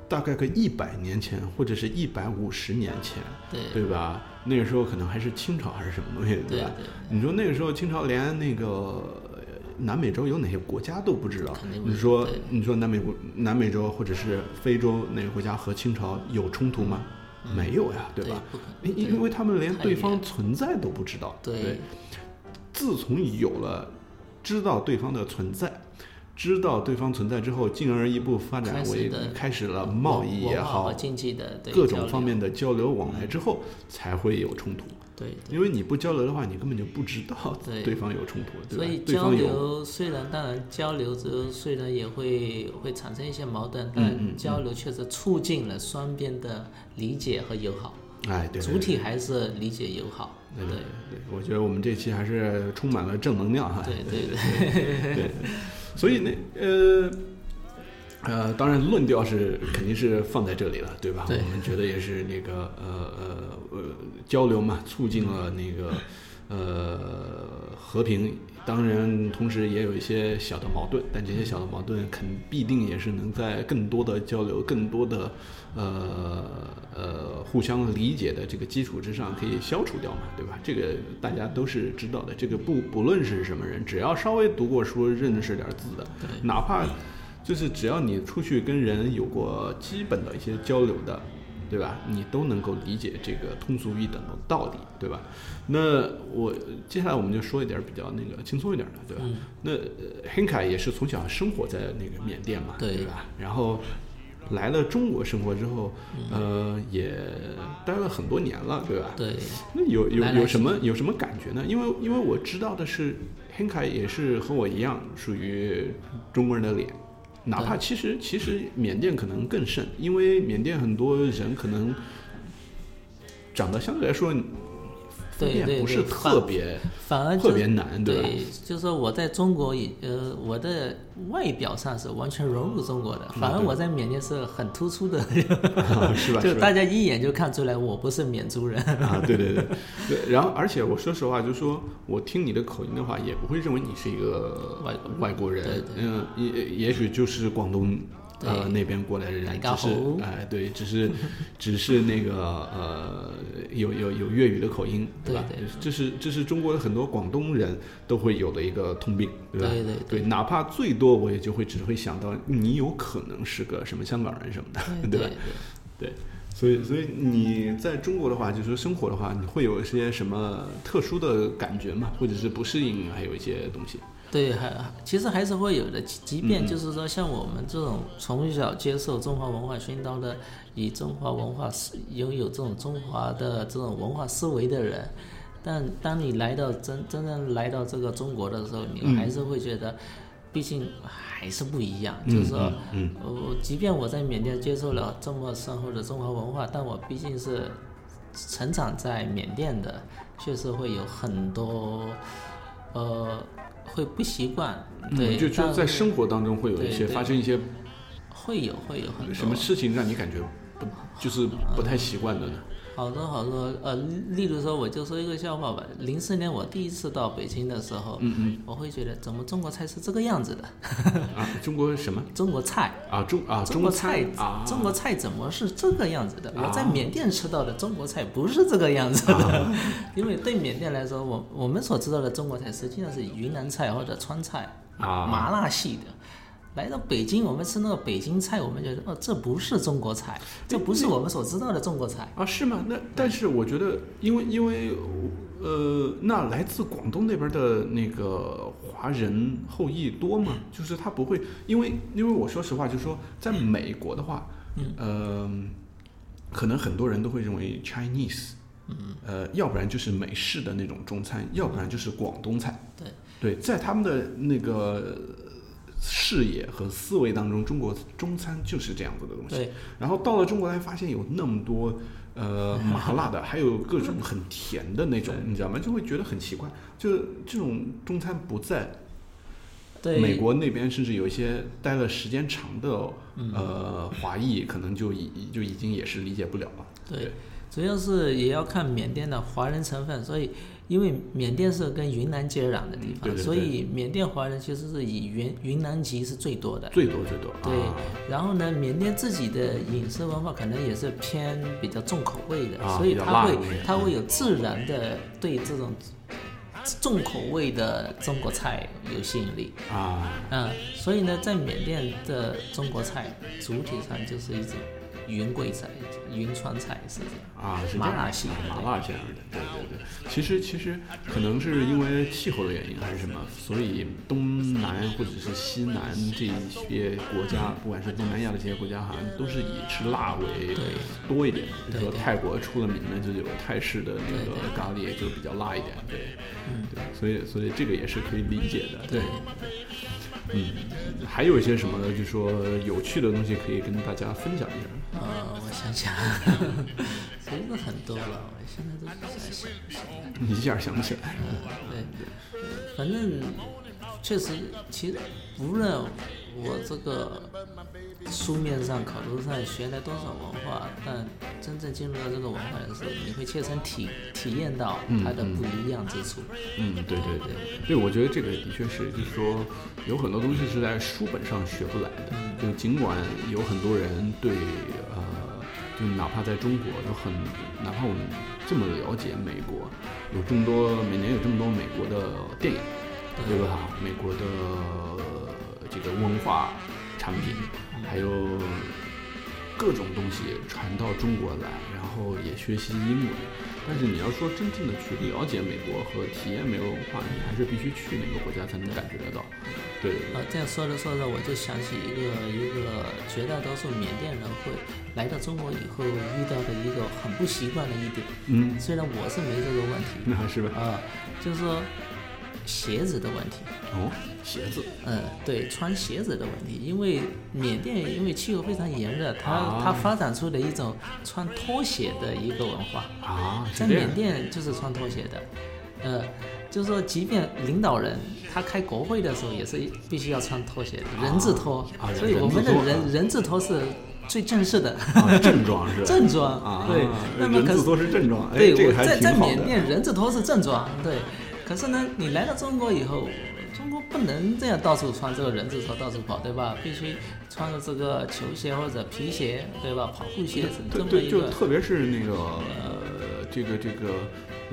大概个一百年前或者是一百五十年前，对对吧？那个时候可能还是清朝还是什么东西，对吧？对你说那个时候清朝连那个呃南美洲有哪些国家都不知道你说你说南美国南美洲或者是非洲哪个国家和清朝有冲突吗？没有呀，对吧？因因因为他们连对方存在都不知道，对。对。自从有了知道对方的存在，知道对方存在之后，进而一步发展为开始了贸易也好经济的各种方面的交流往来之后，才会有冲突。对因为你不交流的话，你根本就不知道对。对方有冲突，对吧？所以交流虽然当然交流之后虽然也会会产生一些矛盾，嗯但交流确实促进了双边的理解和友好，哎，对，对主体还是理解友好。对对。对，我觉得我们这期还是充满了正能量哈。对对。对 对，所以那呃呃，当然论调是肯定是放在这里了，对吧？对我们觉得也是那个呃呃呃交流嘛，促进了那个呃和平。当然，同时也有一些小的矛盾，但这些小的矛盾肯必定也是能在更多的交流、更多的呃呃互相理解的这个基础之上可以消除掉嘛，对吧？这个大家都是知道的。这个不不论是什么人，只要稍微读过书、认识点字的，哪怕就是只要你出去跟人有过基本的一些交流的，对吧？你都能够理解这个通俗易懂的道理，对吧？那我接下来我们就说一点比较那个轻松一点的，对吧？嗯那呃黑凯也是从小生活在那个缅甸嘛，对吧？然后来了中国生活之后，呃，也待了很多年了，对吧？对那有有有什么有什么感觉呢？因为因为我知道的是，黑凯也是和我一样属于中国人的脸，哪怕其实其实缅甸可能更甚，因为缅甸很多人可能长得相对来说分对对辨不是对特别反而特别难，对就是说我在中国也呃，我的外表上是完全融入中国的，反而我在缅甸是很突出的，是吧？就？大家一眼就看出来我不是缅族人。啊，对对对对，然后而且我说实话，就是说我听你的口音的话，也不会认为你是一个外外国人对，嗯，也也许就是广东呃那边过来的人，只是哎对，只是 只是那个呃有有有粤语的口音，吧？对对这是这是中国的很多广东人都会有的一个通病，对吧？对对对，哪怕最多我也就会只会想到你有可能是个什么香港人什么的，对 吧？对，所以所以你在中国的话，就是说生活的话，你会有一些什么特殊的感觉吗？或者是不适应，还有一些东西？对，还其实还是会有的。即便就是说，像我们这种从小接受中华文化熏陶的，以中华文化思拥有这种中华的这种文化思维的人，但当你来到真真正来到这个中国的时候，你嗯还是会觉得，毕竟还是不一样。就是说，嗯我即便我在缅甸接受了这么深厚的中华文化，但我毕竟是成长在缅甸的，确实会有很多呃会不习惯，对，嗯就就但在生活当中会有一些发生一些会有会有很多什么事情让你感觉不就是不太习惯的呢？好多好多呃，例如说，我就说一个笑话吧。零四年我第一次到北京的时候，嗯嗯我会觉得怎么中国菜是这个样子的？啊，中国什么 中国菜，啊中啊中国菜菜，啊中国菜怎么是这个样子的？啊我在缅甸吃到的中国菜不是这个样子的，因为对缅甸来说，我我们所知道的中国菜实际上是云南菜或者川菜，啊麻辣系的。来到北京，我们吃那个北京菜，我们觉得哦，这不是中国菜，这不是我们所知道的中国菜。啊，是吗？那但是我觉得，因为因为呃，那来自广东那边的那个华人后裔多吗？就是他不会，因为因为我说实话，就是说在美国的话，呃，可能很多人都会认为 Chinese，嗯呃，要不然就是美式的那种中餐，要不然就是广东菜。对对，在他们的那个视野和思维当中，中国中餐就是这样子的东西。对然后到了中国来，发现有那么多呃麻辣的，还有各种很甜的那种，你知道吗？就会觉得很奇怪，就这种中餐不在对，美国那边，甚至有一些待了时间长的呃华裔，可能就已就已经也是理解不了了。对，主要是也要看缅甸的华人成分，所以因为缅甸是跟云南接壤的地方，对对对所以缅甸华人其实是以云云南籍是最多的。最多最多。对啊，然后呢，缅甸自己的饮食文化可能也是偏比较重口味的，啊所以它会辣的那种它会有自然的对这种重口味的中国菜有吸引力。啊，嗯，所以呢，在缅甸的中国菜主体上就是一种云贵菜、云川菜是这样。啊，是麻辣系的麻辣这样的，对对对。其实其实可能是因为气候的原因还是什么，所以东南或者是西南这一些国家，不管是东南亚的这些国家，好像都是以吃辣为多一点。比如说泰国出了名的就有泰式的那个咖喱，就比较辣一点，对，对，所以所以这个也是可以理解的，对。嗯，还有一些什么，就说有趣的东西可以跟大家分享一下。呃，我想想，真的很多了，我现在都不太想不起来。你一下想不起来。嗯对，反正确实，其实无论我这个书面上、考读上学了多少文化，但真正进入到这个文化的时候，你会切身体体验到它的不一样之处。嗯，对对对，对，我觉得这个的确是，就是说有很多东西是在书本上学不来的。就尽管有很多人对呃，就哪怕在中国有很，哪怕我们这么了解美国，有这么多每年有这么多美国的电影，对吧？美国的这个文化产品，还有各种东西传到中国来，然后也学习英文。但是你要说真正的去了解美国和体验美国文化，你还是必须去那个国家才能感觉得到。对啊，这样说着说着，我就想起一个一个绝大多数缅甸人会来到中国以后遇到的一个很不习惯的一点。嗯，虽然我是没这个问题 那是吧？啊，就是说鞋子的问题。哦，鞋子嗯，对，穿鞋子的问题，因为缅甸因为气候非常炎热，它、啊它发展出了一种穿拖鞋的一个文化，啊，在缅甸就是穿拖鞋的，呃，就是说即便领导人他开国会的时候也是必须要穿拖鞋的，人字拖，啊所以我们的人人人字拖是最正式的。啊，正装是吧？正装啊，对那么可是人字拖是正装，哎，对，这个还我在在。缅甸人字拖是正装，对。可是呢，你来到中国以后，中国不能这样到处穿这个人字拖到处跑，对吧？必须穿着这个球鞋或者皮鞋，对吧？跑步鞋是这对对，么一个。就特别是那个呃，这个这个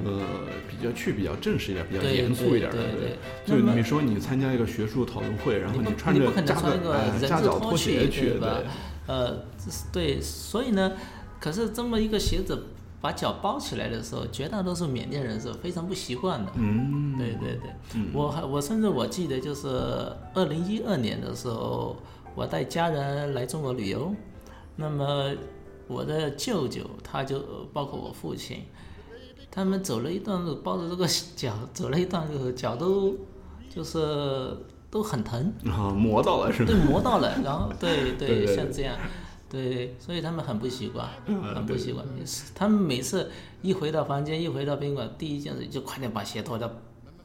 呃，比较去比较正式一点，比较严肃一点的。对对对就你说你参加一个学术讨论会，然后你穿着夹穿个夹脚拖鞋去，对吧？呃，对，所以呢，可是这么一个鞋子把脚包起来的时候，绝大多数缅甸人是非常不习惯的。嗯，对对对，我还我甚至我记得就是二零一二年的时候，我带家人来中国旅游，那么我的舅舅他就包括我父亲，他们走了一段路，包着这个脚走了一段路，脚都就是都很疼，啊，磨到了是吧对，？磨到了，然后对 对对像这样。对，所以他们很不习惯，嗯很不习惯。他们每次一回到房间，一回到宾馆，第一件事就快点把鞋脱掉，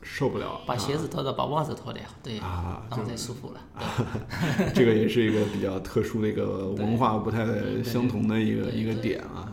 受不了，把鞋子脱掉，把袜子脱掉，对，啊然后再舒服了。这个也是一个比较特殊的一个文化不太相同的一个一个点啊。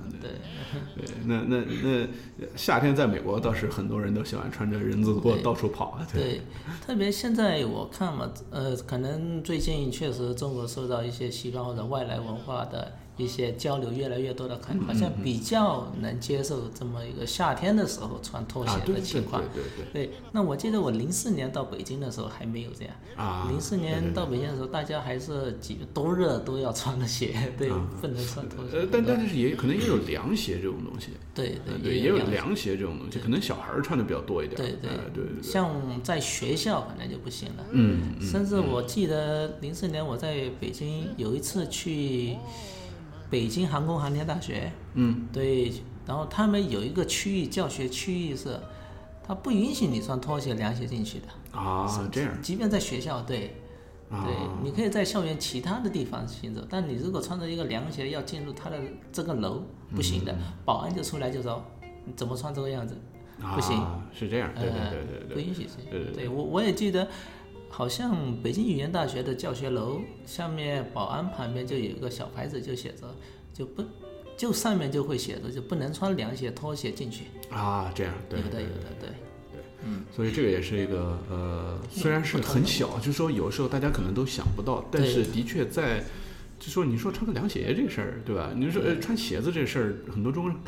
对，对，那那那夏天在美国倒是很多人都喜欢穿着人字拖到处跑啊。对，对，特别现在我看嘛，呃，可能最近确实中国受到一些西方或者外来文化的一些交流越来越多的可能，好像比较能接受这么一个夏天的时候穿拖鞋啊，对对的情况。对对对对，那我记得我零四年到北京的时候还没有这样。啊，零四年到北京的时候，大家还是几多热都要穿的鞋，对，不能穿拖鞋。呃，但但是也可能也有凉鞋这种东西，对呃对对，也有凉凉鞋这种东西，可能小孩儿穿的比较多一点，对对。哎对对对，像在学校可能就不行了。嗯嗯。甚至我记得零四年我在北京有一次去北京航空航天大学，嗯，对，然后他们有一个区域教学区域是，他不允许你穿拖鞋、凉鞋进去的，啊这样。即便在学校，对。啊。对，你可以在校园其他的地方行走，但你如果穿着一个凉鞋要进入他的这个楼，不行嗯。的，保安就出来就说你怎么穿这个样子，不行。啊是这样，对对呃对不允许是。对对。对我我也记得，好像北京语言大学的教学楼下面保安旁边就有一个小牌子，就写着就不就上面就会写着就不能穿凉鞋、拖鞋进去。啊这样，对有的有的对对，嗯。所以这个也是一个呃，虽然是很小，就是说有时候大家可能都想不到，但是的确在，就说你说穿个凉鞋这个事儿，对吧？你说呃穿鞋子这事儿，很多中国人，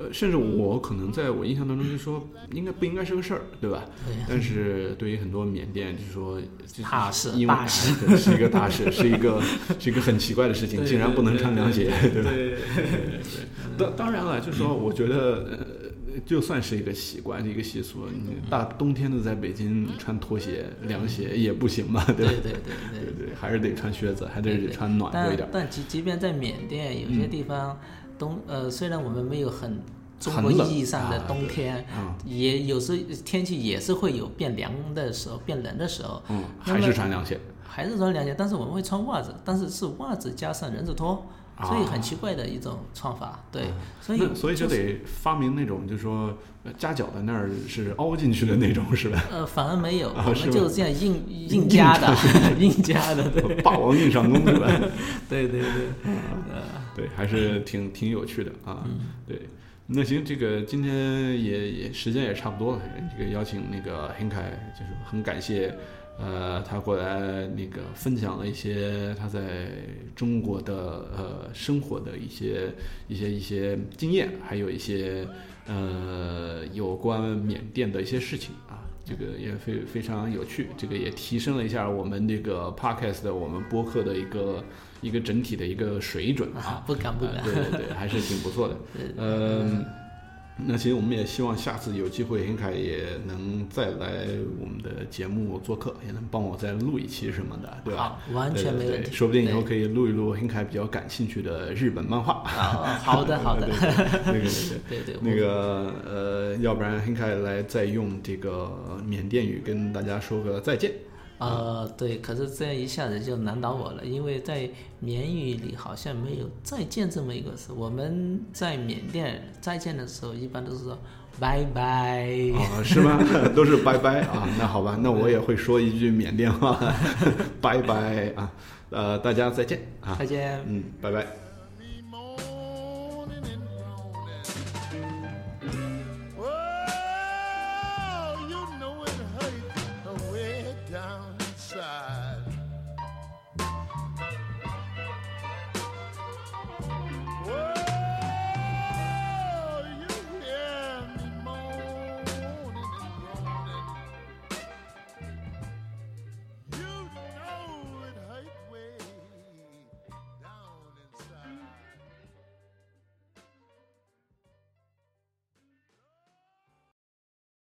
呃，甚至我可能在我印象当中就说应该不应该是个事儿，对吧？对但是对于很多缅甸，就是说就是大事大事是一个大事，是一个 是一个很奇怪的事情，竟然不能穿凉鞋，对吧？对当当然了，就是说，我觉得，呃，就算是一个习惯，一个习俗，你大冬天的在北京穿拖鞋、凉鞋也不行嘛，对吧？对对对对对对，还是得穿靴子，还得穿暖和一但点。但即即便在缅甸，有些地方冬呃，虽然我们没有很中国意义上的啊冬天，啊也有时天气也是会有变凉的时候、变冷的时候，嗯，还是穿凉鞋。还是穿凉鞋，但是我们会穿袜子，但是是袜子加上人字拖，所以很奇怪的一种穿法。对，所以所以就得发明那种，就是说呃夹脚的那儿是凹进去的那种，是吧？呃，反而没有，啊我们就是这样硬硬夹的，硬夹的，对霸王硬上弓，是吧？对 对对。对，还是挺挺有趣的啊。对，那行，这个今天也也时间也差不多了，这个邀请那个黑凯，就是很感谢，呃，他过来那个分享了一些他在中国的呃生活的一些一些一些经验，还有一些呃有关缅甸的一些事情啊。这个也非非常有趣，这个也提升了一下我们这个 podcast 的我们播客的一个一个整体的一个水准啊。啊，不敢不啊敢。对对对，还是挺不错的。嗯，那其实我们也希望下次有机会，henk 凯也能再来我们的节目做客，也能帮我再录一期什么的，对吧？好，完全没对问题。对说不定以后可以录一录 henk 凯比较感兴趣的日本漫画。啊，好的 好的对，对对那个对对 对，那个呃，要不然 henk 凯来再用这个缅甸语跟大家说个再见。呃，对，可是这样一下子就难倒我了，因为在缅语里好像没有再见这么一个词。我们在缅甸再见的时候，一般都是说拜拜。哦，是吗？都是拜拜啊。那好吧，那我也会说一句缅甸话，拜拜啊。呃，大家再见啊。再见。嗯，拜拜。